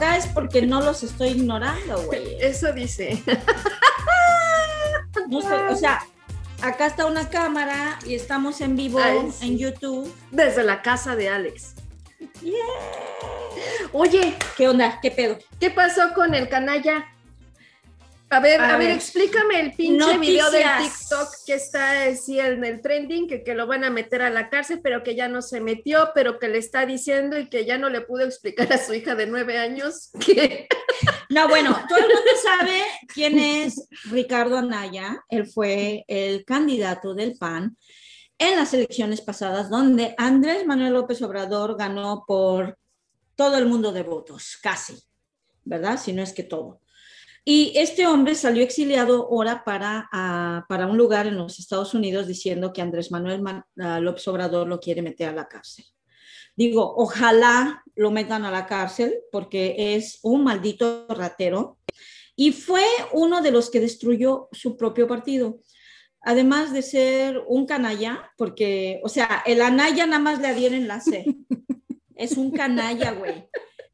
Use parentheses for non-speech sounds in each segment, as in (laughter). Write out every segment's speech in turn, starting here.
acá es porque no los estoy ignorando, güey. (laughs) Eso dice. No o sea, acá está una cámara y estamos en vivo Ay, sí. en YouTube. Desde la casa de Alex. Oye, ¿Qué onda? ¿Qué pedo? ¿qué pasó con el canalla? A ver, A a, ver, ver. explícame el pinche video del. TikTok que está así en el trending, que, que lo van a meter a la cárcel, pero que ya no se metió, pero que le está diciendo y que ya no le pudo explicar a su hija de nueve años (laughs) que No, bueno, todo el mundo sabe quién es Ricardo Anaya. Él fue el candidato del PAN en las elecciones pasadas, donde Andrés Manuel López Obrador ganó por todo el mundo de votos, casi, ¿verdad? Si no es que todo. Y este hombre salió exiliado ahora para, ah, para un lugar en los Estados Unidos diciendo que Andrés Manuel Ma- ah, López Obrador lo quiere meter a la cárcel. Digo, ojalá lo metan a la cárcel porque es un maldito ratero y fue uno de los que destruyó su propio partido. Además de ser un canalla, porque, o sea, el anaya nada más le adhieren la. Es un canalla, güey.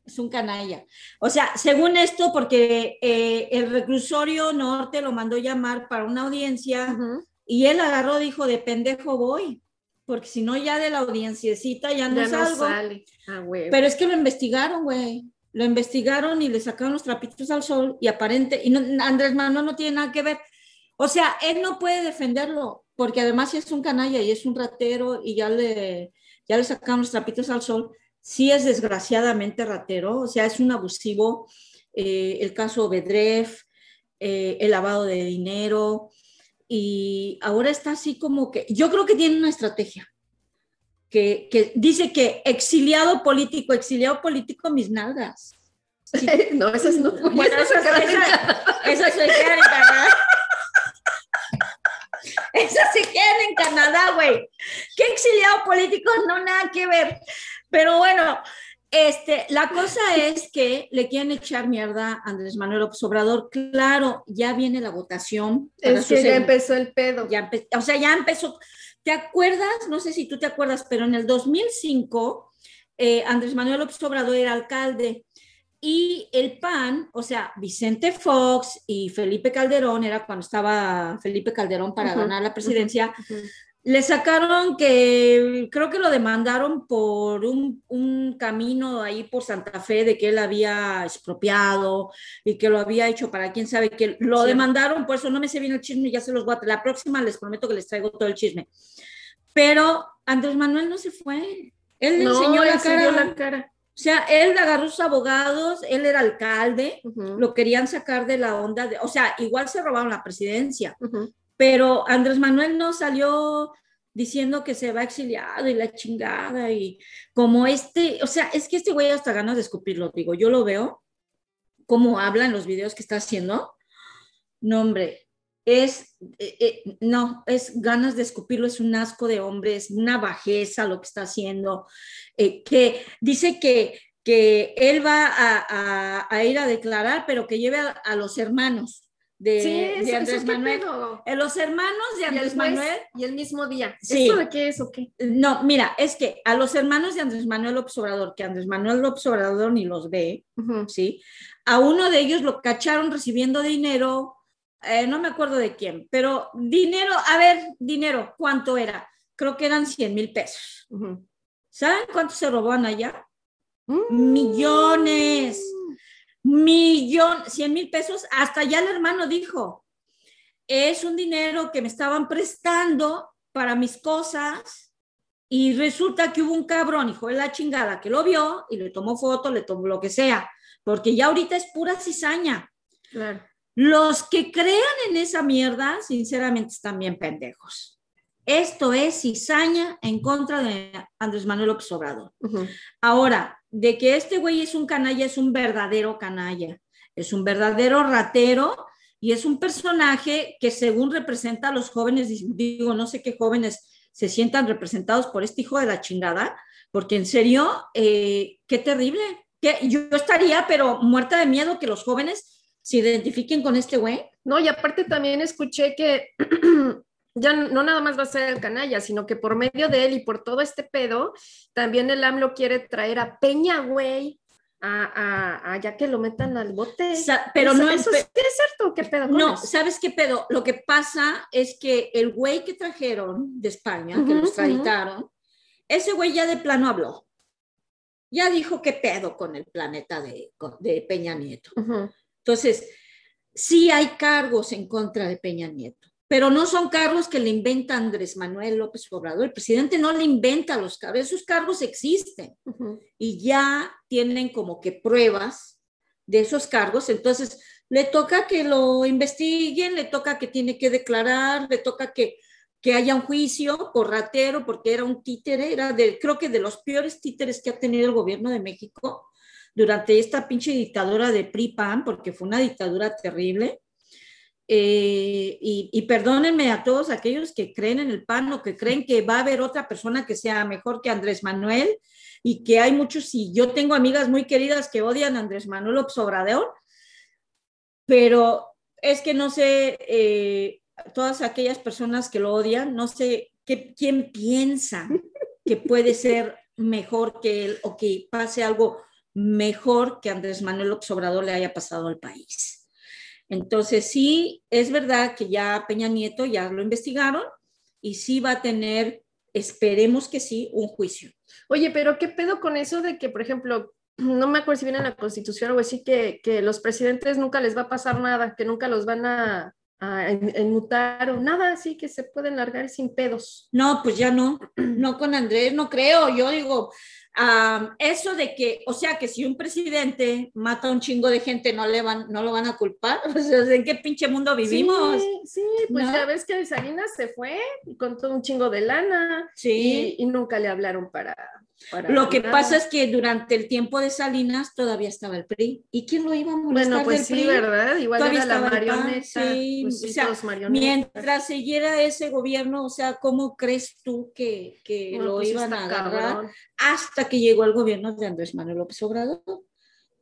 Es un canalla. O sea, según esto, porque eh, el reclusorio norte lo mandó llamar para una audiencia y él agarró, dijo, de pendejo voy, porque si no ya de la audienciecita ya no ya no sale. Ah. Pero es que lo investigaron, güey. Lo investigaron y le sacaron los trapitos al sol y aparente, y no- Andrés Manuel no tiene nada que ver. O sea, él no puede defenderlo, porque además es un canalla y es un ratero y ya le, ya le sacaron los trapitos al sol. Sí es desgraciadamente ratero, o sea, es un abusivo. eh, el caso Bedref, eh, el lavado de dinero, y ahora está así como que, yo creo que tiene una estrategia que, que dice que exiliado político, exiliado político, mis nalgas. Sí. (laughs) no, esas no. Bueno, esa, esa, esa se quedan en Canadá. Esas se quedan en Canadá, güey. ¿Qué exiliado político? No, nada que ver. Pero bueno, este, la cosa es que le quieren echar mierda a Andrés Manuel López Obrador. Claro, ya viene la votación. Es que ya empezó el pedo. ya o sea, ya empezó. ¿Te acuerdas? No sé si tú te acuerdas, pero en el 2005, eh, Andrés Manuel López Obrador era alcalde y el PAN, o sea, Vicente Fox y Felipe Calderón, era cuando estaba Felipe Calderón para Ujú, ganar la presidencia, Ujú. Le sacaron que creo que lo demandaron por un, un camino ahí por Santa Fe de que él había expropiado y que lo había hecho para quién sabe que lo Sí. demandaron, por eso no me sé bien el chisme, ya se los voy a la próxima les prometo que les traigo todo el chisme. Pero Andrés Manuel no se fue. Él le No, enseñó la enseñó cara. la cara. O sea, él agarró sus abogados, él era alcalde, Ujú, lo querían sacar de la onda, de, o sea, igual se robaron la presidencia, ujú. Pero Andrés Manuel no salió diciendo que se va exiliado y la chingada y como este, o sea, es que este güey hasta ganas de escupirlo, digo, yo lo veo, cómo habla en los videos que está haciendo, no hombre, es, eh, eh, no, es ganas de escupirlo, es un asco de hombre, es una bajeza lo que está haciendo, eh, que dice que, que él va a, ir a declarar, pero que lleve a los hermanos de, Sí, de Andrés Manuel. Eh, Los hermanos de Y Andrés juez, Manuel. y el mismo día. Sí. ¿Esto de qué es o qué? No, mira, es que a los hermanos de Andrés Manuel López Obrador, que Andrés Manuel López Obrador ni los ve. ¿sí? A uno de ellos lo cacharon recibiendo dinero, eh, no me acuerdo de quién, pero dinero, a ver, dinero, ¿cuánto era? Creo que eran 100 mil pesos. ¿Saben cuánto se robaban allá? Mm. Millones. Millón, 100 mil pesos, hasta ya el hermano dijo, es un dinero que me estaban prestando para mis cosas y resulta que hubo un cabrón, hijo de la chingada, que lo vio y le tomó foto, le tomó lo que sea, porque ya ahorita es pura cizaña. Claro. Los que crean en esa mierda, sinceramente, están bien pendejos. Esto es cizaña en contra de Andrés Manuel López Obrador. Ahora, de que este güey es un canalla, es un verdadero canalla, es un verdadero ratero y es un personaje que según representa a los jóvenes, digo, no sé qué jóvenes se sientan representados por este hijo de la chingada, porque en serio, eh, qué terrible. Que yo estaría, pero muerta de miedo que los jóvenes se identifiquen con este güey. No, y aparte también escuché que (clears throat) ya no nada más va a ser el canalla, sino que por medio de él y por todo este pedo, también el AMLO quiere traer a Peña, güey, a, a, ya que lo metan al bote. pero no es, es cierto, ¿qué pedo? No, ¿sabes qué pedo? Lo que pasa es que el güey que trajeron de España, que los traitaron, ese güey ya de plano habló. Ya dijo qué pedo con el planeta de, de Peña Nieto. Entonces, sí hay cargos en contra de Peña Nieto pero no son cargos que le inventa Andrés Manuel López Obrador. El presidente no le inventa los cargos, esos cargos existen. Y ya tienen como que pruebas de esos cargos, entonces le toca que lo investiguen, le toca que tiene que declarar, le toca que, que haya un juicio por ratero, porque era un títere, era de, creo que de los peores títeres que ha tenido el gobierno de México durante esta pinche dictadura de PRI-PAN, porque fue una dictadura terrible eh, y, perdónenme a todos aquellos que creen en el PAN o que creen que va a haber otra persona que sea mejor que Andrés Manuel y que hay muchos, y yo tengo amigas muy queridas que odian a Andrés Manuel Obrador, pero es que no sé, eh, todas aquellas personas que lo odian, no sé quién piensa que puede ser mejor que él o que pase algo mejor que Andrés Manuel Obrador le haya pasado al país. Entonces, sí, es verdad que ya Peña Nieto ya lo investigaron y sí va a tener, esperemos que sí, un juicio. Oye, pero ¿qué pedo con eso de que, por ejemplo, (clears throat) no me acuerdo si viene en la Constitución o así, que, que los presidentes nunca les va a pasar nada, que nunca los van a, a enmutar o nada así que se pueden largar sin pedos. No, pues ya no, no con Andrés, no creo. Yo digo, eso de que, o sea, que si un presidente mata a un chingo de gente, no, le van, no lo van a culpar. (laughs) O sea, ¿en qué pinche mundo vivimos? Sí, sí pues ya ves que Salinas se fue con todo un chingo de lana sí. y, y nunca le hablaron para, lo que pasa es que durante el tiempo de Salinas todavía estaba el PRI. ¿Y quién lo iba a molestar Bueno, pues sí, ¿verdad? Igual era la marioneta. Sí, pues o sea, mientras siguiera ese gobierno, o sea, ¿cómo crees tú que, que lo pues iban a agarrar? Hasta que llegó el gobierno de Andrés Manuel López Obrador.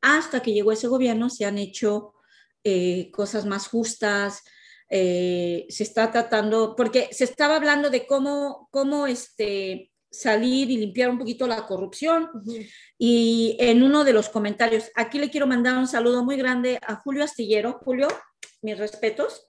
Hasta que llegó ese gobierno se han hecho eh, cosas más justas, eh, se está tratando, porque se estaba hablando de cómo, cómo este salir y limpiar un poquito la corrupción. Y en uno de los comentarios, aquí le quiero mandar un saludo muy grande a Julio Astillero. Julio, mis respetos.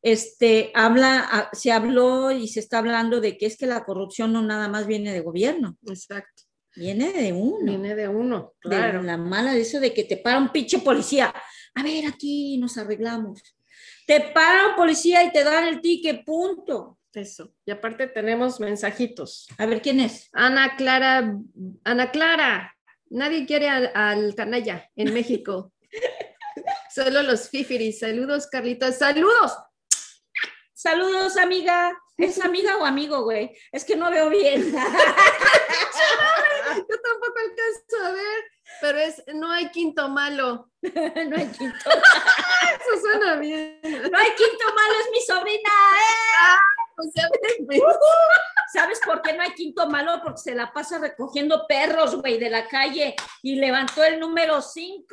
Este, habla, se habló y se está hablando de que es que la corrupción no nada más viene de gobierno. Exacto. Viene de uno. Viene de uno, claro. De la mala de eso de que te para un pinche policía. A ver, aquí nos arreglamos. Te para un policía y te dan el ticket, punto. Eso. Y aparte tenemos mensajitos. A ver, ¿quién es? Ana Clara. Ana Clara. Nadie quiere al, canalla en México. (laughs) Solo los fifiris. Saludos, Carlitos. Saludos. Saludos, amiga. ¿Es amiga o amigo, güey? Es que no veo bien. (laughs) (laughs) Yo tampoco alcanzo a ver, pero es no hay quinto malo. no hay quinto malo. Eso suena bien. No hay quinto malo, es mi sobrina. (laughs) (laughs) ¿Sabes por qué no hay quinto malo? Porque se la pasa recogiendo perros, güey, de la calle y levantó el número 5.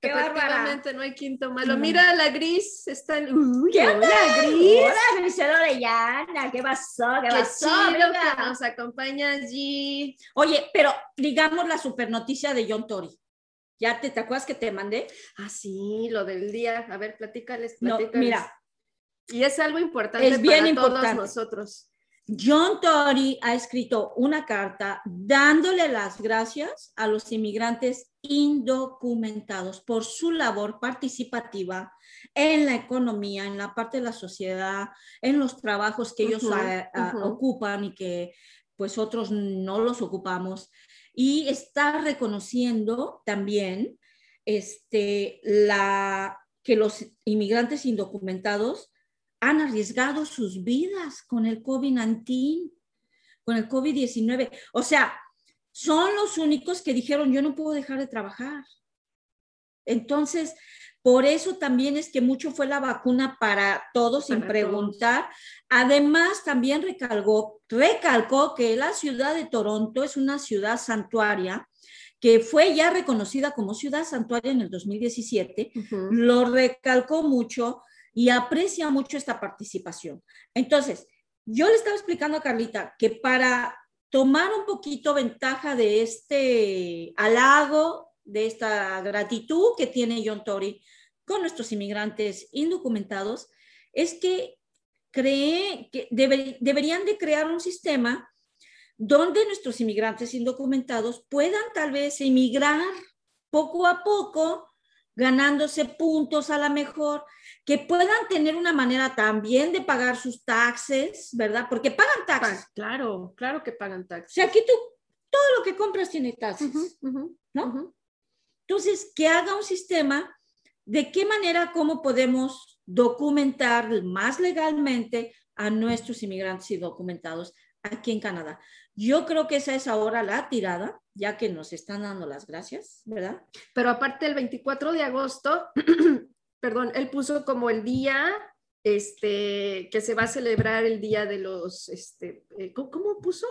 Qué Efectivamente, no hay quinto malo. Mira, la gris está en. ¿Qué onda, gris? Hola, Grisela Orellana. ¿Qué pasó? ¿Qué, Qué pasó? chido que nos acompaña allí. Oye, pero digamos la super noticia de John Tory. ¿Ya te, te acuerdas que te mandé? Ah, sí, lo del día. A ver, platícales, platícales. No, mira, y es algo importante es bien para importante. todos nosotros. John Tory ha escrito una carta dándole las gracias a los inmigrantes indocumentados por su labor participativa en la economía, en la parte de la sociedad, en los trabajos que ellos uh -huh, uh -huh. ocupan y que pues otros no los ocupamos. Y está reconociendo también este, la, que los inmigrantes indocumentados han arriesgado sus vidas con el COVID-19, con el COVID-19. O sea, son los únicos que dijeron, yo no puedo dejar de trabajar. Entonces, por eso también es que mucho fue la vacuna para todos, sin para preguntar. Todos. Además, también recalcó, recalcó que la ciudad de Toronto es una ciudad santuaria que fue ya reconocida como ciudad santuaria en el 2017. Uh -huh. Lo recalcó mucho y aprecia mucho esta participación. Entonces, yo le estaba explicando a Carlita que para tomar un poquito ventaja de este halago, de esta gratitud que tiene John Tory con nuestros inmigrantes indocumentados, es que cree que deberían de crear un sistema donde nuestros inmigrantes indocumentados puedan tal vez emigrar poco a poco, ganándose puntos a la mejor, que puedan tener una manera también de pagar sus taxes, ¿verdad? Porque pagan taxes. Claro, claro que pagan taxes. O sea, aquí tú, todo lo que compras tiene taxes, ¿no? Entonces, que haga un sistema de qué manera, cómo podemos documentar más legalmente a nuestros inmigrantes y documentados aquí en Canadá. Yo creo que esa es ahora la tirada, ya que nos están dando las gracias, ¿verdad? Pero aparte el 24 de agosto, (clears throat) perdón, él puso como el día este, que se va a celebrar el día de los, este, eh, ¿cómo, puso?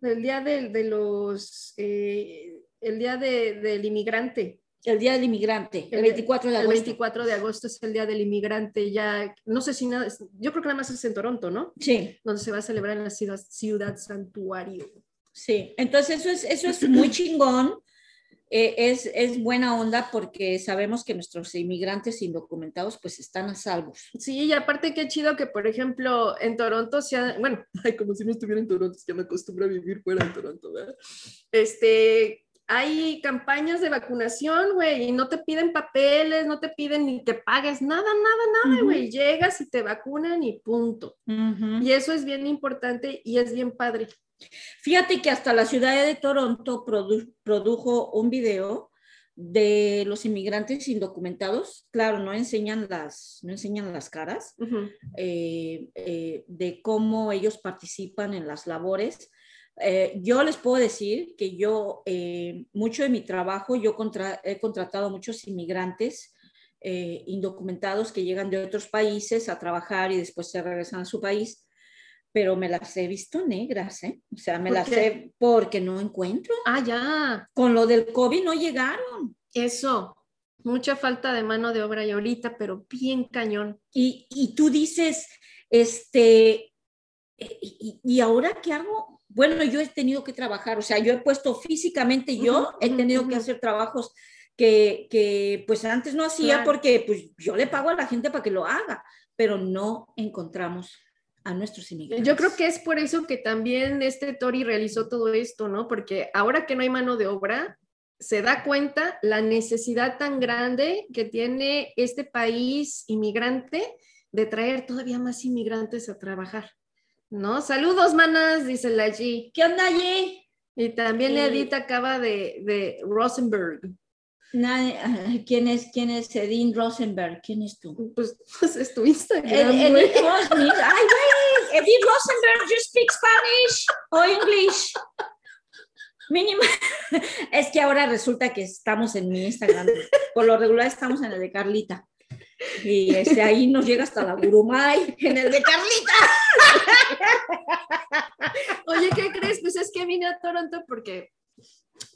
El día de, los, eh, el día del inmigrante. El Día del Inmigrante, el 24 de agosto. El 24 de agosto es el Día del Inmigrante, ya, no sé si nada, yo creo que nada más es en Toronto, ¿no? Sí. Donde se va a celebrar en la ciudad, ciudad santuario. Sí, entonces eso es, eso es muy chingón, eh, es, es buena onda porque sabemos que nuestros inmigrantes indocumentados pues están a salvo. Sí, y aparte qué chido que, por ejemplo, en Toronto sea, bueno, (laughs) ay, como si no estuviera en Toronto, que me acostumbro a vivir fuera de Toronto, ¿verdad? Este, hay campañas de vacunación, güey, y no te piden papeles, no te piden ni que pagues, nada, nada, nada, güey. Llegas y te vacunan y punto. Y eso es bien importante y es bien padre. Fíjate que hasta la ciudad de Toronto produjo un video de los inmigrantes indocumentados, claro, no enseñan las, no enseñan las caras, eh, eh, de cómo ellos participan en las labores, eh, yo les puedo decir que yo, eh, mucho de mi trabajo, yo he contratado muchos inmigrantes eh, indocumentados que llegan de otros países a trabajar y después se regresan a su país, pero me las he visto negras, ¿eh? O sea, me las he porque no encuentro. Ah, ya. Con lo del COVID no llegaron. Eso, mucha falta de mano de obra y ahorita, pero bien cañón. Y, y tú dices, este, y, y, ahora qué hago? Bueno, yo he tenido que trabajar, o sea, yo he puesto físicamente, yo he tenido que hacer trabajos que, que, pues antes no hacía porque pues yo le pago a la gente para que lo haga, pero no encontramos a nuestros inmigrantes. Yo creo que es por eso que también este Tori realizó todo esto, ¿no? Porque ahora que no hay mano de obra, se da cuenta la necesidad tan grande que tiene este país inmigrante de traer todavía más inmigrantes a trabajar. ¿No? Saludos, manas, dice la G. ¿Qué onda, G? Y también Edith acaba de, de Rosenberg. ¿Quién es, ¿Quién es Edith Rosenberg? ¿Quién es tú? Pues, pues es tu Instagram. Edith Rosenberg. Ay, güey. Edith Rosenberg, you speak Spanish o English. Mínimo. Es que ahora resulta que estamos en mi Instagram. Por lo regular estamos en el de Carlita. Y este, ahí nos llega hasta la Gurumay, en el de Carlita. Oye, ¿qué crees? Pues es que vine a Toronto porque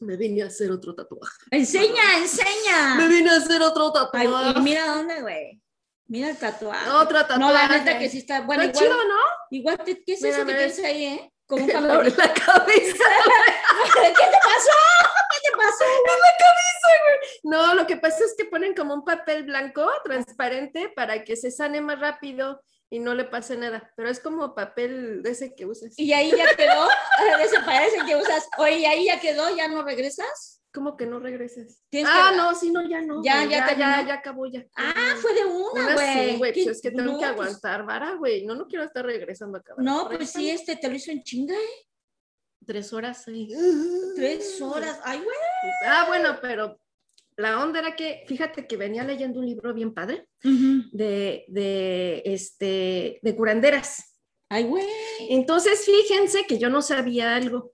me vine a hacer otro tatuaje. Enseña, enseña. Me vine a hacer otro tatuaje. y mira dónde, güey. Mira el tatuaje. Otro tatuaje. No, la neta que sí está. Bueno, igual, chido, ¿no? Igual, ¿qué es eso que tienes ahí, eh? Como un (laughs) la, la cabeza. (laughs) ¿Qué te pasó? ¿Qué te pasó? En la cabeza, güey. No, lo que pasa es que ponen como un papel blanco transparente para que se sane más rápido y no le pase nada, pero es como papel de ese que usas. Y ahí ya quedó, de (laughs) ese parece que usas. Oye, ¿y ahí ya quedó? ¿Ya no regresas? ¿Cómo que no regresas? Ah, no, sí, no, ya no. Ya, ya, ya, ya, acabó ya. Ah, fue de una, güey. Pues es que tengo que aguantar vara, güey. No, no quiero estar regresando acá. No, pues sí, este te lo hizo en chinga, ¿eh? Tres horas, sí. Tres horas, ay, güey. Ah, bueno, pero la onda era que, fíjate que venía leyendo un libro bien padre de, de, este, de curanderas. Ay, güey. Entonces, fíjense que yo no sabía algo,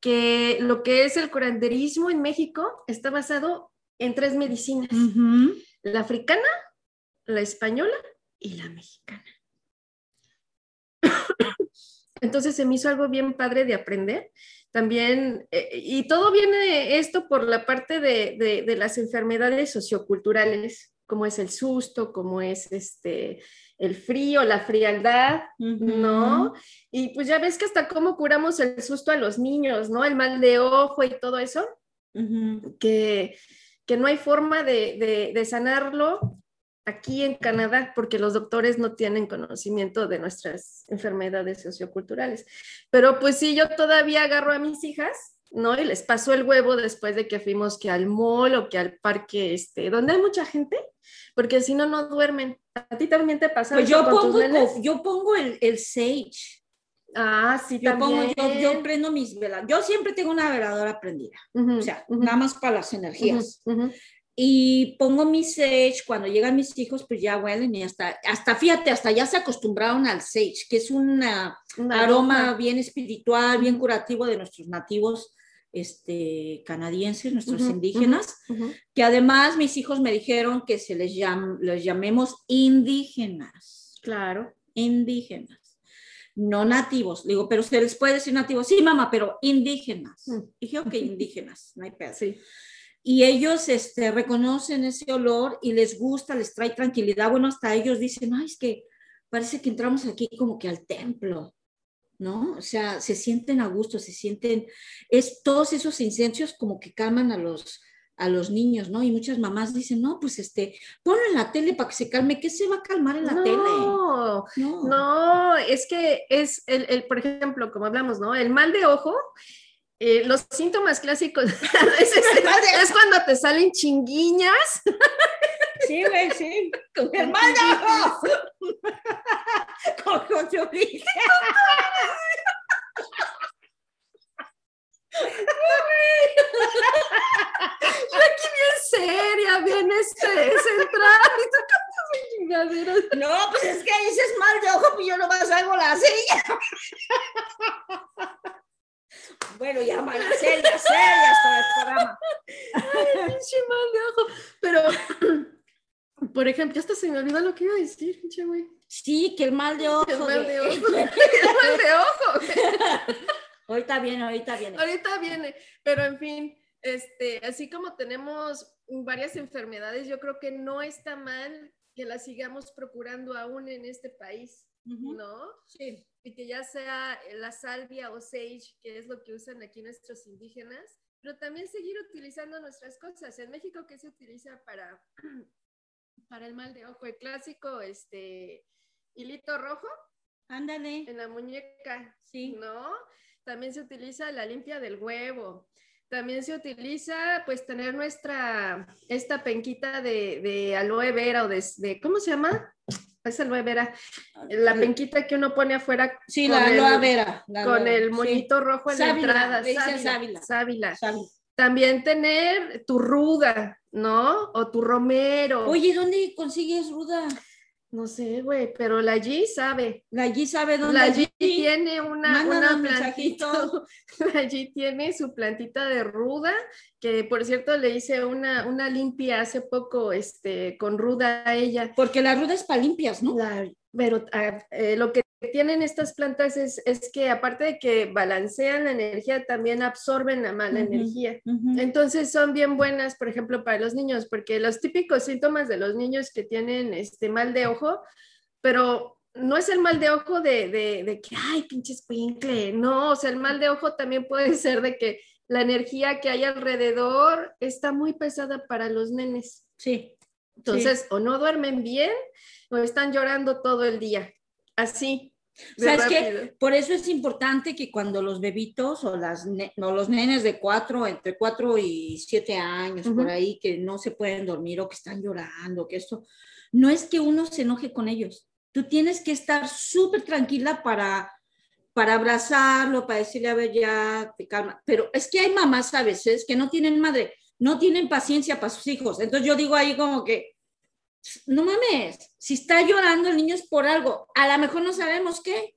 que lo que es el curanderismo en México está basado en tres medicinas, la africana, la española y la mexicana. Entonces se me hizo algo bien padre de aprender también, eh, y todo viene esto por la parte de, las enfermedades socioculturales, como es el susto, como es este, el frío, la frialdad, ¿no? Y pues ya ves que hasta cómo curamos el susto a los niños, ¿no? El mal de ojo y todo eso, que, que, no hay forma de, de, sanarlo aquí en Canadá porque los doctores no tienen conocimiento de nuestras enfermedades socioculturales. Pero pues sí, yo todavía agarro a mis hijas ¿no? Y les pasó el huevo después de que fuimos que al mall o que al parque, este, donde hay mucha gente, porque si no, no duermen. ¿A ti también te pasa pues yo pongo, yo pongo el, el sage. Ah, sí, yo también. Pongo, yo, prendo mis velas. Yo siempre tengo una veladora prendida, o sea, nada más para las energías. Y pongo mi sage, cuando llegan mis hijos, pues ya huelen y hasta, hasta fíjate, hasta ya se acostumbraron al sage, que es un aroma bien espiritual, bien curativo de nuestros nativos este, canadienses, nuestros indígenas, que además mis hijos me dijeron que se les, les llamemos indígenas. Claro. Indígenas, no nativos. digo, pero se les puede decir nativos. Sí, mamá, pero indígenas. Mm. Dije, ok, (laughs) indígenas, no hay pedo. Sí. Y ellos este, reconocen ese olor y les gusta, les trae tranquilidad. Bueno, hasta ellos dicen, ay, es que parece que entramos aquí como que al templo. ¿no? O sea, se sienten a gusto, se sienten, es todos esos incendios como que calman a los, a los niños, ¿no? Y muchas mamás dicen, no, pues este, ponlo en la tele para que se calme, ¿qué se va a calmar en la tele? No, no, es que es el, el, por ejemplo, como hablamos, ¿no? El mal de ojo. Eh, los síntomas clásicos (laughs) es, es cuando te salen chinguiñas. Sí, güey, sí. (laughs) Con el mal de ojo. Con conjuntivitis. Yo aquí bien seria, bien este, centrada. ¿Y tú cantas chingaderas? No, pues es que dices mal de ojo, pues yo nomás hago la silla. Bueno, ya van a serias, serias para el programa. Ay, pinche mal de ojo. Pero (clears throat) por ejemplo, hasta se me olvidó lo que iba a decir, pinche güey. Sí, que el mal de (laughs) ojo. El mal de, ojo. el mal de ojo. ahorita viene, ahorita viene. Ahorita viene, pero en fin, este, así como tenemos varias enfermedades, yo creo que no está mal que las sigamos procurando aún en este país, ¿no? Sí. Y que ya sea la salvia o sage, que es lo que usan aquí nuestros indígenas, pero también seguir utilizando nuestras cosas. En México, ¿qué se utiliza para (clears throat) para el mal de ojo, el clásico, este, hilito rojo. Ándale. En la muñeca. Sí. ¿No? También se utiliza la limpia del huevo. También se utiliza, pues, tener nuestra, esta penquita de, de aloe vera o de, de, ¿cómo se llama? Es aloe vera. La penquita que uno pone afuera. Sí, la aloe vera. con el moñito rojo en la entrada. Sábila. Sábila. sábila. También tener tu ruda, ¿no? O tu romero. Oye, ¿dónde consigues ruda? No sé, güey, pero la G sabe. La G sabe dónde. La G tiene una, una plantita. (laughs) La G tiene su plantita de ruda, que por cierto le hice una, una limpia hace poco este, con ruda a ella. Porque la ruda es para limpias, ¿no? Pero ah, eh, lo que tienen estas plantas es, es, que aparte de que balancean la energía, también absorben la mala energía. Entonces son bien buenas, por ejemplo, para los niños, porque los típicos síntomas de los niños que tienen este mal de ojo, pero no es el mal de ojo de, de, de que, ay, pinches pincle, no, o sea, el mal de ojo también puede (laughs) ser de que la energía que hay alrededor está muy pesada para los nenes. Sí. Entonces, o no duermen bien o están llorando todo el día así. ¿Sabes qué? Por eso es importante que cuando los bebitos o, las los nenes de cuatro, entre cuatro y siete años, por ahí, que no se pueden dormir o que están llorando, que esto, no es que uno se enoje con ellos. Tú tienes que estar súper tranquila para, para abrazarlo, para decirle, a ver, ya te calma. Pero es que hay mamás a veces que no tienen madre, no tienen paciencia para sus hijos. Entonces yo digo ahí como que, no mames, si está llorando el niño es por algo, a lo mejor no sabemos qué,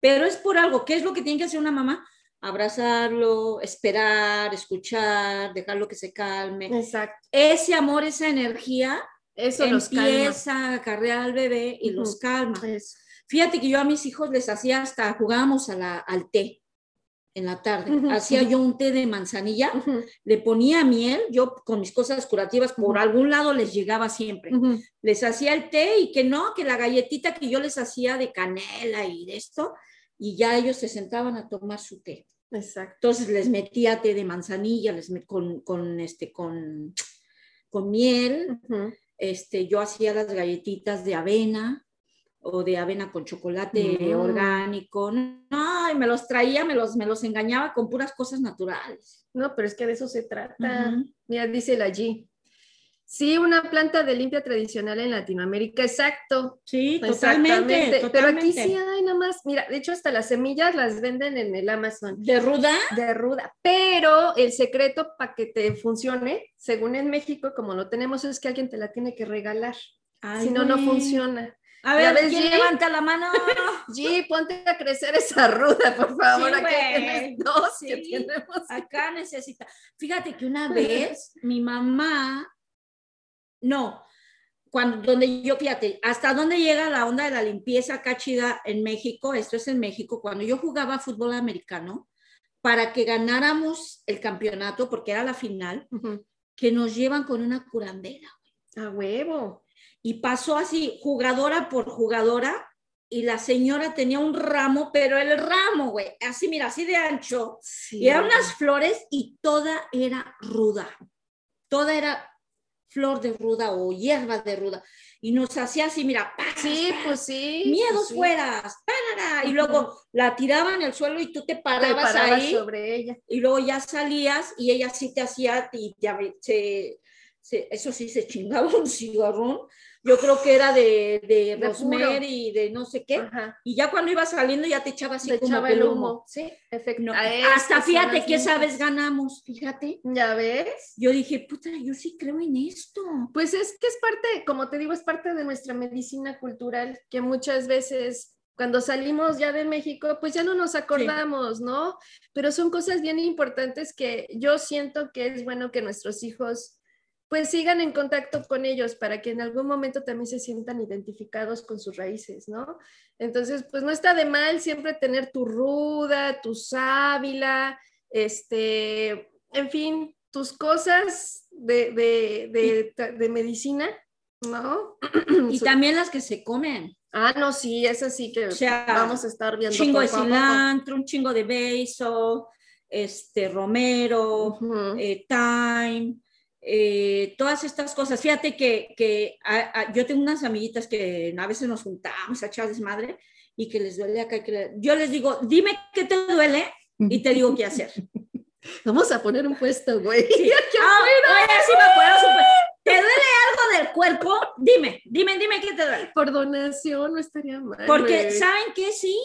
pero es por algo. ¿Qué es lo que tiene que hacer una mamá? Abrazarlo, esperar, escuchar, dejarlo que se calme. Exacto. Ese amor, esa energía, Eso empieza a acarrear al bebé y los calma. Fíjate que yo a mis hijos les hacía hasta, jugábamos a la, al té. En la tarde. Hacía yo un té de manzanilla, le ponía miel, yo con mis cosas curativas, por algún lado les llegaba siempre. Les hacía el té y que no, que la galletita que yo les hacía de canela y de esto, y ya ellos se sentaban a tomar su té. Exacto. Entonces les metía té de manzanilla, les met- con, con, este, con, con miel, este, yo hacía las galletitas de avena o de avena con chocolate Mm. orgánico. No, y me los traía, me los, me los engañaba con puras cosas naturales. No, pero es que de eso se trata. Mira, dice la G. Sí, una planta de limpia tradicional en Latinoamérica, exacto. Sí, totalmente. Pero aquí sí hay nada más. Mira, de hecho, hasta las semillas las venden en el Amazon ¿De ruda? de ruda. Pero el secreto para que te funcione, según en México, como lo tenemos, es que alguien te la tiene que regalar. Ay, si no, no funciona. A ¿Ya ver, ves, ¿quién G? levanta la mano? (laughs) G, ponte a crecer esa ruda, por favor. Sí, Aquí tienes dos que tenemos. Acá necesita. Fíjate que una vez mi mamá, no, cuando donde yo, fíjate, hasta dónde llega la onda de la limpieza acá chida en México, esto es en México, cuando yo jugaba fútbol americano, para que ganáramos el campeonato, porque era la final, que nos llevan con una curandera. A huevo. Y pasó así, jugadora por jugadora, y la señora tenía un ramo, pero el ramo, güey, así, mira, así de ancho, Sí. y eran unas flores y toda era ruda. Toda era flor de ruda o hierba de ruda. Y nos hacía así, mira, ¡paz! Sí, pues sí. miedos pues sí. fueras, ¡tarara! y luego la tiraban en el suelo y tú te Te parabas, parabas ahí sobre ella. y luego ya salías y ella sí te hacía y ya ve- se, se- eso sí se chingaba un cigarrón. Yo creo que era de, de, De rosemary y de no sé qué. Ajá. Y ya cuando iba saliendo ya te echaba así Le como echaba el humo. Sí, efecto. No, hasta fíjate que esa vez ganamos, fíjate. ¿Ya ves? Yo dije, puta, yo sí creo en esto. Pues es que es parte, como te digo, es parte de nuestra medicina cultural, que muchas veces cuando salimos ya de México, pues ya no nos acordamos, ¿no? Pero son cosas bien importantes que yo siento que es bueno que nuestros hijos pues sigan en contacto con ellos para que en algún momento también se sientan identificados con sus raíces, ¿no? Entonces, pues no está de mal siempre tener tu ruda, tu sábila, este, en fin, tus cosas de, de, de, de medicina, ¿no? (clears throat) Y también las que se comen. Ah, no, sí, eso sí que O sea, vamos a estar viendo. Un chingo de cilantro, un chingo de beso, este, romero, eh, thyme, eh, todas estas cosas. Fíjate que, que a- a- yo tengo unas amiguitas que a veces nos juntamos a echar desmadre y que les duele acá. que yo les digo, dime qué te duele y te digo qué hacer. (laughs) Vamos a poner un puesto, güey. Sí. (laughs) Ah, oye, sí me. ¿Te duele algo del cuerpo? Dime, dime, dime qué te duele. Por donación no estaría mal. Porque, güey. ¿saben qué? Sí,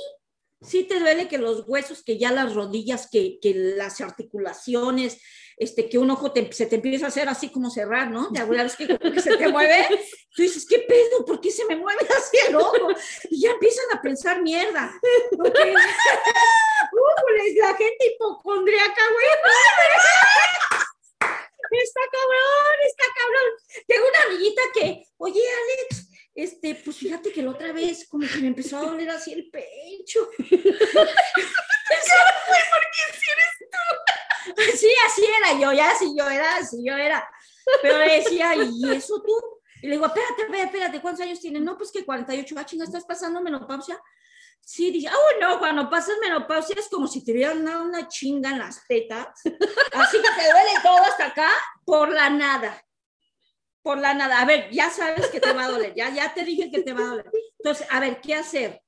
sí te duele que los huesos, que ya las rodillas, que, que las articulaciones, este, que un ojo te- se te empieza a hacer así como cerrar, ¿no? De alguna vez (laughs) que, se te mueve, tú dices, ¿qué pedo? ¿Por qué se me mueve así el ojo? Y ya empiezan a pensar mierda. Porque, (laughs) Újule, la gente hipocondriaca, güey. Está cabrón, está cabrón. Tengo una amiguita que, oye, Alex, este, pues fíjate que la otra vez como que me empezó a doler así el pecho. Sí, así era ya así yo era, así yo era. Pero le decía, ¿y eso tú? Y le digo, espérate, espérate, espérate, ¿cuántos años tienes? No, pues que 48, ah, chinga, ¿estás pasando menopausia? Sí, dije, ah, bueno, cuando pasas menopausia es como si te hubieran dado una chinga en las tetas. Así que te duele todo hasta acá por la nada. Por la nada. A ver, ya sabes que te va a doler, ya, ya te dije que te va a doler. Entonces, a ver, ¿qué hacer?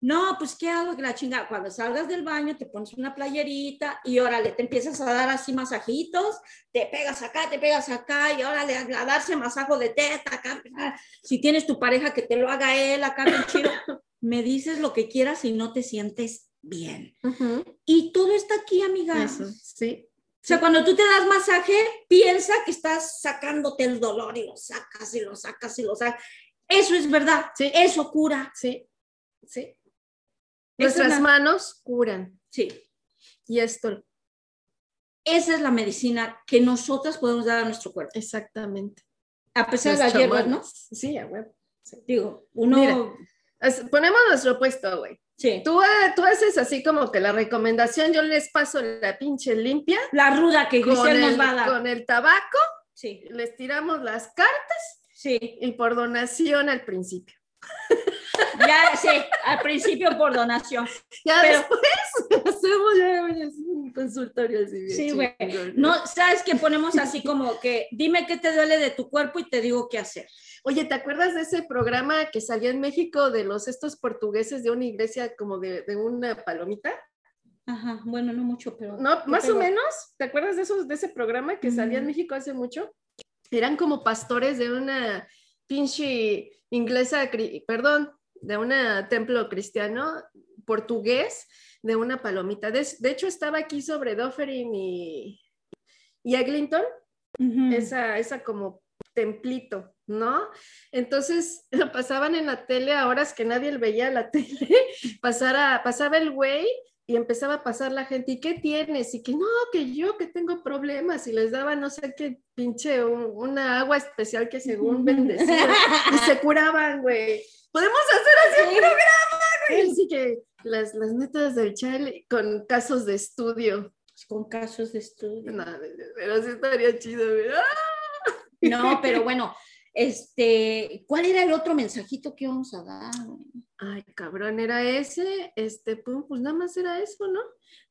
No, pues, ¿qué hago? Que la chinga, cuando salgas del baño, te pones una playerita y órale, te empiezas a dar así masajitos, te pegas acá, te pegas acá y órale, a darse masajo de teta acá. Si tienes tu pareja, que te lo haga él acá, bien chido. (coughs) Me dices lo que quieras y no te sientes bien. Y todo está aquí, amiga. Eso, sí. O sea, cuando tú te das masaje, piensa que estás sacándote el dolor y lo sacas y lo sacas y lo sacas. Eso es verdad. Sí. Eso cura. Sí, sí. Nuestras la- manos curan. Sí. Y esto, Esa es la medicina que nosotras podemos dar a nuestro cuerpo. exactamente. A pesar de las hierbas, ¿no? Sí, a huevo. Digo, uno. Mira. Ponemos nuestro puesto, güey. Sí. Tú, tú haces así como que la recomendación, yo les paso la pinche limpia La ruda que Giselle el, nos va a dar. con el tabaco, Sí, les tiramos las cartas sí. y por donación al principio. Ya sí, al principio por donación. Ya Pero- después (laughs) hacemos ya, un consultorio así bien Sí, güey. No, sabes que ponemos así como que dime qué te duele de tu cuerpo y te digo qué hacer. Oye, ¿te acuerdas de ese programa que salía en México de los estos portugueses de una iglesia como de, de una palomita? Ajá, bueno, no mucho, pero. No, ¿qué más o menos. ¿Te acuerdas de esos de ese programa que salía en Mm. México hace mucho? Eran como pastores de una pinche inglesa, perdón, de un templo cristiano portugués de una palomita. De, de hecho, estaba aquí sobre Dufferin y, y Eglinton, esa, esa como templito, ¿no? Entonces (laughs) lo pasaban en la tele a horas que nadie veía la (laughs) tele, pasara, pasaba el güey y empezaba a pasar la gente, ¿y qué tienes? Y que no, que yo que tengo problemas y les daba no sé qué pinche, un- una agua especial que según bendecía y se (laughs) curaban, güey. Podemos hacer así un programa, güey. Así que las, las netas del chale con casos de estudio. Con casos de estudio. No, pero sí estaría chido, güey. ¡Ah! No, pero bueno, este, ¿cuál era el otro mensajito que íbamos a dar? Ay, cabrón, era ese, este, pues nada más era eso, ¿no?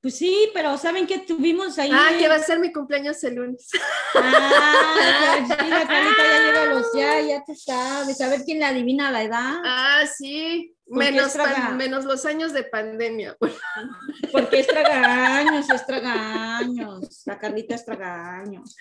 Pues sí, pero ¿saben qué tuvimos ahí? Ah, que va a ser mi cumpleaños el lunes. Ah, pues sí, la Carlita ya lleva los ya, ya te sabes. A ver quién le adivina la edad. Ah, sí, ¿Por qué menos, pan- menos los años de pandemia. (laughs) Porque es tragaños, es tragaños. La Carlita es tragaños.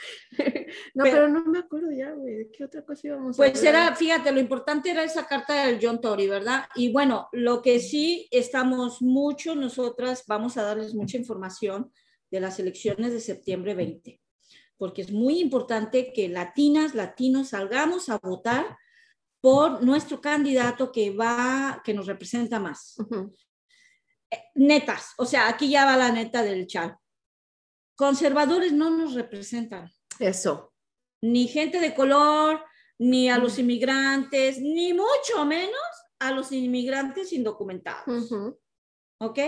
No, Pero- pero, no me acuerdo ya, güey, ¿de qué otra cosa íbamos a Pues era, fíjate, lo importante era esa carta del John Tory, ¿verdad? Y bueno, lo que sí estamos mucho, nosotras vamos a darles mucha información de las elecciones de septiembre 20, porque es muy importante que latinas, latinos salgamos a votar por nuestro candidato que va, que nos representa más. Ujú. Netas, o sea, aquí ya va la neta del chat. Conservadores no nos representan Eso. ni gente de color, ni a los inmigrantes, ni mucho menos a los inmigrantes indocumentados, Ujú. ¿ok?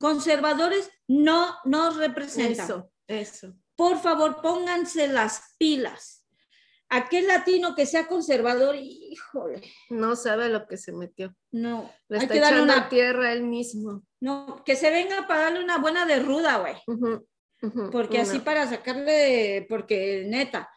Conservadores no nos representan. Eso, eso. Por favor, pónganse las pilas. Aquel latino que sea conservador, híjole, No sabe lo que se metió. no, Le hay está que darle echando una, tierra él mismo. no, que se venga para darle una buena de ruda, güey. Porque una. así para sacarle, porque neta,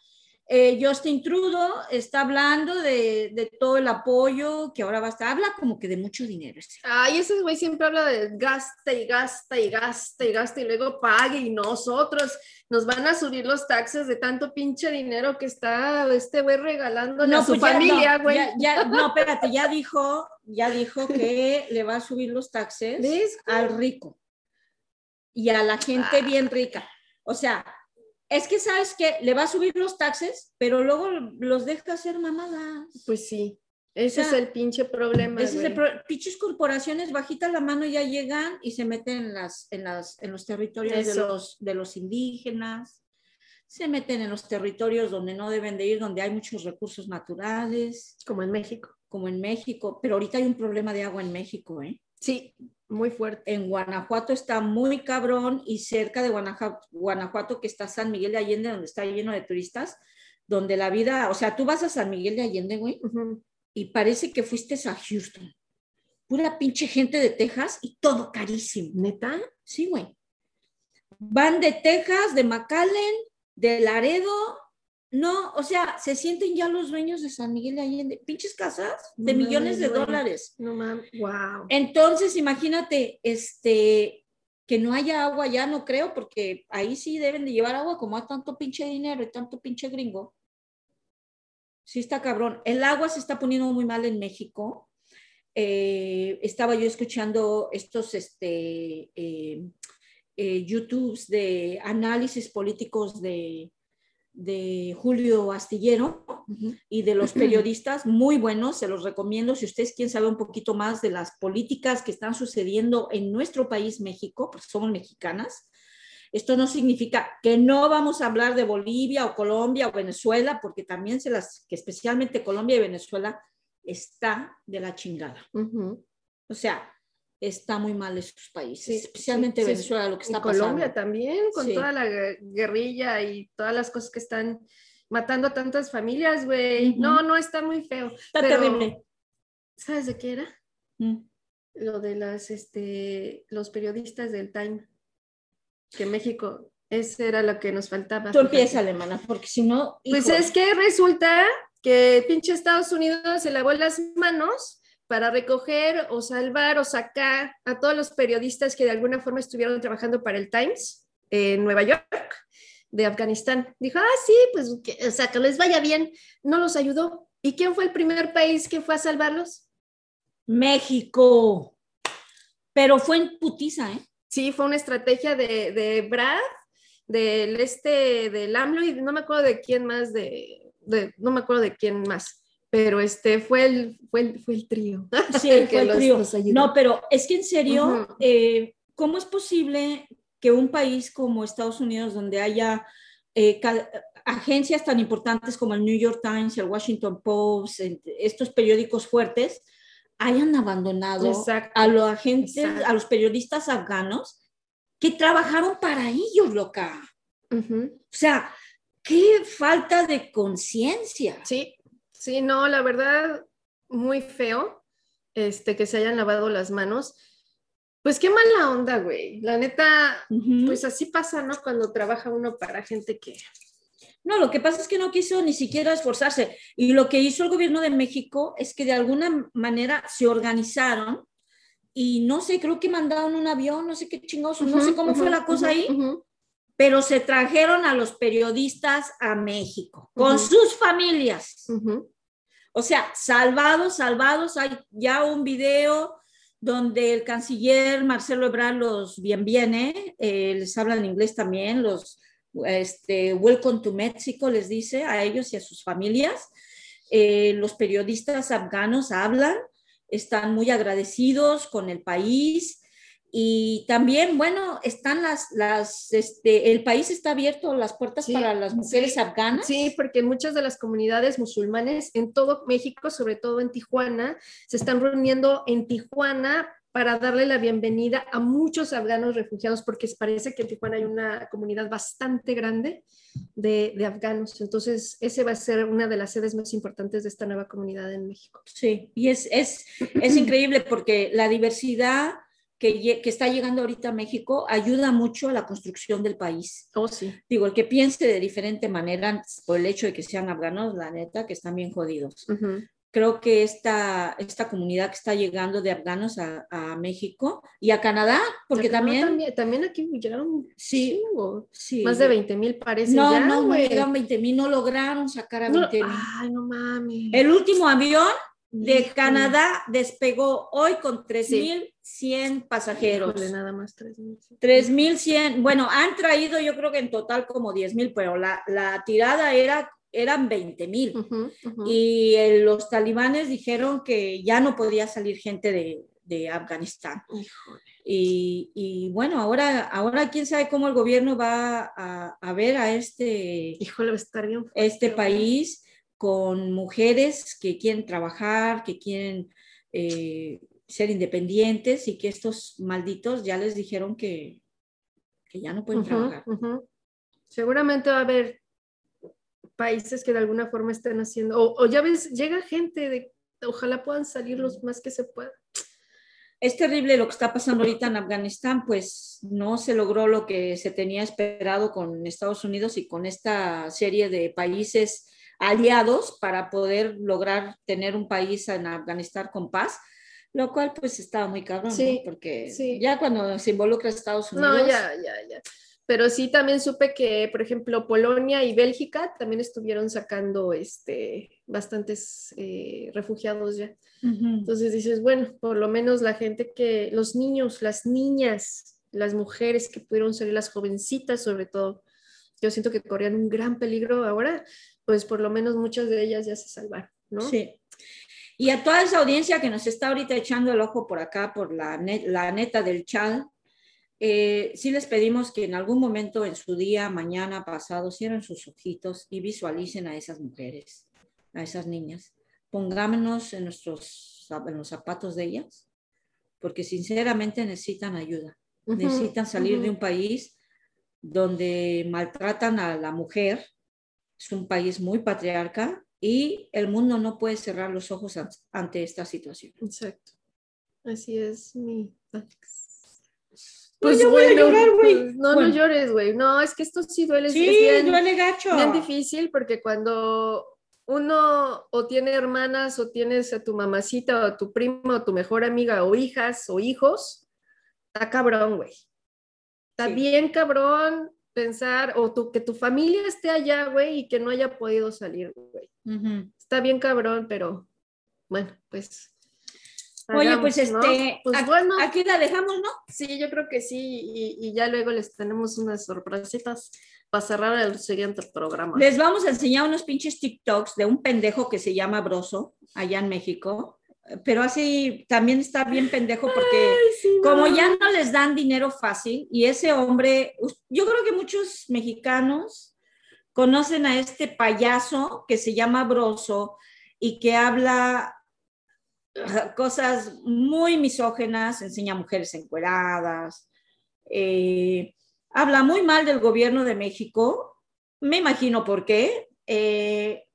eh, Justin Trudeau está hablando de, de todo el apoyo que ahora va a estar, habla como que de mucho dinero. ese. Ay, ese güey siempre habla de gasta y gasta y gasta y gasta y luego pague y nosotros nos van a subir los taxes de tanto pinche dinero que está este güey regalándole a su pues ya- familia, no, güey. ya- ya- no, espérate, ya dijo, ya dijo (laughs) que le va a subir los taxes ¿Ves? al rico y a la gente Ah. bien rica. O sea, es que sabes que le va a subir los taxes, pero luego los deja hacer mamadas. Pues sí, ese O sea, es el pinche problema. Ese es el güey. pro- pinches corporaciones bajita la mano ya llegan y se meten en las en las en los territorios de los de los indígenas se meten en los territorios donde no deben de ir donde hay muchos recursos naturales Como en México. como en México pero ahorita hay un problema de agua en México ¿eh? Sí, muy fuerte. en Guanajuato está muy cabrón y cerca de Guanajuato, Guanajuato que está San Miguel de Allende donde está lleno de turistas donde la vida o sea tú vas a San Miguel de Allende güey y parece que fuiste a Houston. Pura pinche gente de Texas y todo carísimo. ¿Neta? Sí, güey. Van de Texas, de McAllen, de Laredo. No, o sea, se sienten ya los dueños de San Miguel de Allende. Pinches casas de No millones de dólares. No mames. Wow. Entonces, imagínate, este, que no haya agua ya, no creo, porque ahí sí deben de llevar agua, como hay tanto pinche dinero y tanto pinche gringo. Sí está cabrón. El agua se está poniendo muy mal en México. Eh, estaba yo escuchando estos este, eh, eh, YouTubes de análisis políticos de, de Julio Astillero y de los (clears throat) periodistas muy buenos, se los recomiendo si ustedes quieren saber un poquito más de las políticas que están sucediendo en nuestro país México, porque somos mexicanas. Esto no significa que no vamos a hablar de Bolivia o Colombia o Venezuela, porque también se las, que especialmente Colombia y Venezuela está de la chingada. O sea, está muy mal en sus países, Sí, especialmente sí, sí. Venezuela, lo que está Colombia pasando. también, con Sí. toda la gue- guerrilla y todas las cosas que están matando a tantas familias, güey. Ujú. No, no, está muy feo. Está pero- terrible. ¿Sabes de qué era? Mm. Lo de las, este, los periodistas del Time, que México, ese era lo que nos faltaba. Tú empieza, alemana, porque si no... Pues es que resulta que pinche Estados Unidos se lavó las manos para recoger o salvar o sacar a todos los periodistas que de alguna forma estuvieron trabajando para el Times en Nueva York de Afganistán. Dijo, ah, sí, pues, que, o sea, que les vaya bien. No los ayudó. ¿Y quién fue el primer país que fue a salvarlos? México. Pero fue en putiza, ¿eh? Sí, fue una estrategia de, de Brad, del este, del AMLO y no me acuerdo de quién más, de, de- no me acuerdo de quién más, pero este fue el, fue el, fue el trío. (laughs) Sí, (laughs) que fue el los- trío. los. No, pero es que en serio, eh, ¿cómo es posible que un país como Estados Unidos, donde haya eh, agencias tan importantes como el New York Times, el Washington Post, estos periódicos fuertes, hayan abandonado Exacto. a los agentes, Exacto. a los periodistas afganos que trabajaron para ellos, loca? O sea, qué falta de conciencia. Sí, sí, no, la verdad, muy feo este, que se hayan lavado las manos. Pues qué mala onda, güey. La neta, pues así pasa, ¿no? Cuando trabaja uno para gente que... No, lo que pasa es que no quiso ni siquiera esforzarse. Y lo que hizo el gobierno de México es que de alguna manera se organizaron y no sé, creo que mandaron un avión, no sé qué chingados, no sé cómo fue la cosa ahí, pero se trajeron a los periodistas a México con sus familias. O sea, salvados, salvados. Hay ya un video donde el canciller Marcelo Ebrard los bien viene, eh, les habla en inglés también, los este, Welcome to Mexico les dice a ellos y a sus familias. Eh, los periodistas afganos hablan, están muy agradecidos con el país y también, bueno, están las, las, este, el país está abierto, las puertas Sí, para las mujeres sí, afganas. Sí, porque muchas de las comunidades musulmanes en todo México, sobre todo en Tijuana, se están reuniendo en Tijuana para darle la bienvenida a muchos afganos refugiados, porque parece que en Tijuana hay una comunidad bastante grande de, de afganos. Entonces, ese va a ser una de las sedes más importantes de esta nueva comunidad en México. Sí, y es, es, es increíble porque la diversidad que, que está llegando ahorita a México ayuda mucho a la construcción del país. Oh, sí. Digo, el que piense de diferente manera por el hecho de que sean afganos, la neta, que están bien jodidos. Ujú. Creo que esta, esta comunidad que está llegando de afganos a, a México y a Canadá, porque no, también, también, también aquí llegaron Sí. chingo. sí, más de 20 mil parece No, ya, no, no llegaron 20 mil, no lograron sacar a No, 20 mil. ay, no mames. El último avión de Híjole. Canadá despegó hoy con 3.100 pasajeros. Híjole, nada más 3,000. 3.100, bueno, han traído yo creo que en total como 10.000, pero la, la tirada era, eran 20.000. Ujú, ujú. Y eh, los talibanes dijeron que ya no podía salir gente de, de Afganistán. Y, y bueno, ahora, ahora quién sabe cómo el gobierno va a, a ver a este, Híjole, va a estar bien. fuerte, este país con mujeres que quieren trabajar, que quieren eh, ser independientes y que estos malditos ya les dijeron que, que ya no pueden Ujú, trabajar. ujú. Seguramente va a haber países que de alguna forma estén haciendo, o, o ya ves, llega gente de, ojalá puedan salir los más que se pueda. Es terrible lo que está pasando ahorita en Afganistán, pues no se logró lo que se tenía esperado con Estados Unidos y con esta serie de países aliados para poder lograr tener un país en Afganistán con paz, lo cual pues estaba muy cabrón, porque sí. ya cuando se involucra Estados Unidos, No, ya, ya, ya. Pero sí también supe que, por ejemplo, Polonia y Bélgica también estuvieron sacando este, bastantes eh, refugiados ya. Ujú. Entonces dices, bueno, por lo menos la gente que, los niños, las niñas, las mujeres que pudieron salir, las jovencitas sobre todo, yo siento que corrían un gran peligro ahora, pues por lo menos muchas de ellas ya se salvaron, ¿no? Sí. Y a toda esa audiencia que nos está ahorita echando el ojo por acá, por la, net- la neta del chat, eh, sí les pedimos que en algún momento en su día, mañana, pasado, cierren sus ojitos y visualicen a esas mujeres, a esas niñas. Pongámonos en, nuestros, en los zapatos de ellas, porque sinceramente necesitan ayuda. Necesitan salir de un país donde maltratan a la mujer. Es un país muy patriarca y el mundo no puede cerrar los ojos an- ante esta situación. Exacto. Así es mi Alex. No, ya voy a llorar, güey. pues, no, Bueno. no llores, güey. No, es que esto sí duele. Sí, es bien, duele gacho. bien difícil porque cuando uno o tiene hermanas o tienes a tu mamacita o a tu primo o tu mejor amiga o hijas o hijos, está cabrón, güey. Está Sí. bien cabrón pensar o tu, que tu familia esté allá, güey, y que no haya podido salir, güey. Está bien cabrón, pero bueno, pues. Oye, pues este, ¿no? Pues aquí, bueno, aquí la dejamos, ¿no? sí, yo creo que sí, y, y ya luego les tenemos unas sorpresitas para cerrar el siguiente programa. Les vamos a enseñar unos pinches TikToks de un pendejo que se llama Broso, allá en México. Pero así también está bien pendejo porque Ay, sí, no. como ya no les dan dinero fácil y ese hombre, yo creo que muchos mexicanos conocen a este payaso que se llama Broso y que habla ah, cosas muy misógenas, enseña mujeres encueradas, eh, habla muy mal del gobierno de México, me imagino por qué. eh,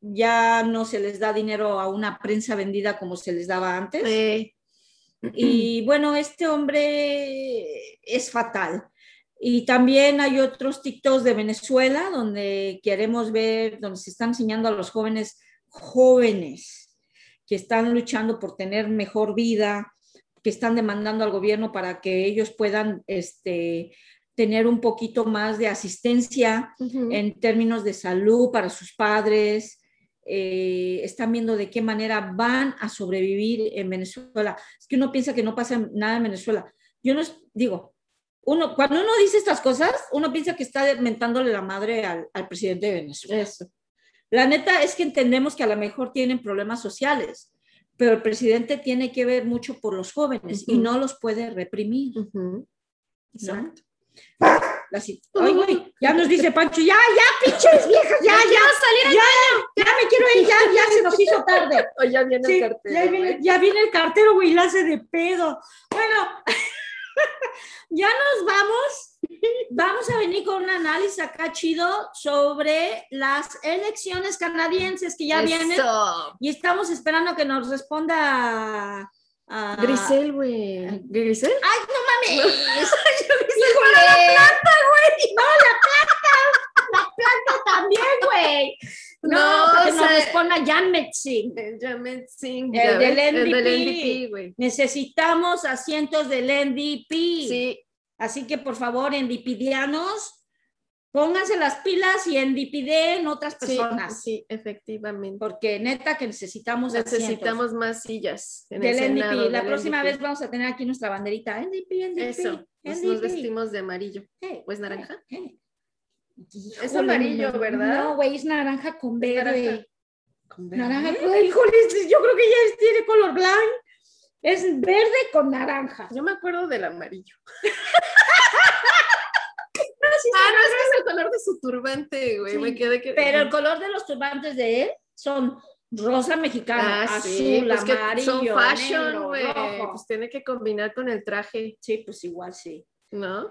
ya no se les da dinero a una prensa vendida como se les daba antes. Y bueno, este hombre es fatal. Y también hay otros TikToks de Venezuela donde queremos ver, donde se están enseñando a los jóvenes, jóvenes que están luchando por tener mejor vida, que están demandando al gobierno para que ellos puedan este, tener un poquito más de asistencia en términos de salud para sus padres, eh, están viendo de qué manera van a sobrevivir en Venezuela. Es que uno piensa que no pasa nada en Venezuela. Yo no digo, uno, cuando uno dice estas cosas, uno piensa que está mentándole la madre al, al presidente de Venezuela. Eso. La neta es que entendemos que a lo mejor tienen problemas sociales, pero el presidente tiene que ver mucho por los jóvenes y no los puede reprimir. Ujú. Exacto. La sit- Ay, güey, ya nos dice Pancho, ya, ya, pinches viejas, ya, ya, ya, ya me quiero ir, ya, ya se nos hizo tarde. (laughs) O ya viene Sí, el cartel. ya, viene, ya viene el cartero, güey, la hace de pedo. Bueno, (laughs) ya nos vamos. Vamos a venir con un análisis acá chido sobre las elecciones canadienses que ya vienen Eso. y estamos esperando que nos responda a... Grisel, güey. ¿Grisel? ¡Ay, no mames! (laughs) ¡Híjole! la planta, güey! ¡No, la planta! ¡La planta también, güey! No, No, que o nos sea- responda Jan Metzing. Benjamin Singh. El del El del NDP. NDP, güey. Necesitamos asientos del NDP. Sí, Así que, por favor, NDPianos, pónganse las pilas y NDPden otras personas. sí, efectivamente. Porque neta que necesitamos asientos Necesitamos más sillas en el del Senado, NDP. La del próxima NDP. vez vamos a tener aquí nuestra banderita. NDP, NDP. Eso, pues nos vestimos de amarillo. Eh, ¿O es naranja? Es amarillo, no, ¿verdad? No, güey, es naranja con verde. naranja. Con verde. Naranja, híjole, yo creo que ya tiene color blanco. Es verde con naranja. Yo me acuerdo del amarillo. (laughs) ah, no, ese es el color de su turbante, güey. Sí, Me quedé que. Pero el color de los turbantes de él son rosa mexicana, Ah, sí, azul, pues que amarillo, son fashion, güey. Pues tiene que combinar con el traje, Sí, pues igual sí. ¿no?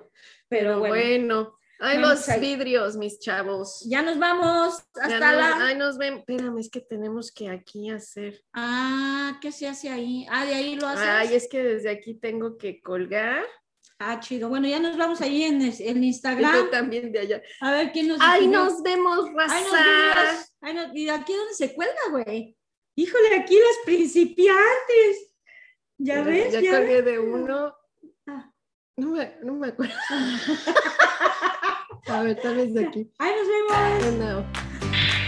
Pero, Pero bueno, bueno. Ay, Vamos los vidrios, mis chavos. ya nos vamos. Hasta nos- la. Ay, nos ven. Espérame, es que tenemos que aquí hacer. Ah, ¿qué se hace ahí? Ah, de ahí lo haces. Ay, es que desde aquí tengo que colgar. Ah, chido. Bueno, ya nos vamos ahí en, Y Instagram. tú también de allá. A ver quién nos Ay, escribió? nos vemos, Ay, nos raza. vemos. Ay, no- ¿Y aquí dónde se cuelga, güey? Híjole, aquí las principiantes. ¿Ya ves? Ya ¿Ya colgué ves? de uno. Ah. No me, no me acuerdo. (laughs) A ver, tal vez de aquí. Ay, nos vemos. No.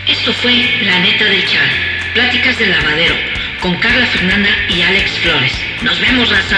Esto fue La Neta del Chat, Pláticas del Lavadero, con Carla Fernanda y Alex Flores. Nos vemos, raza.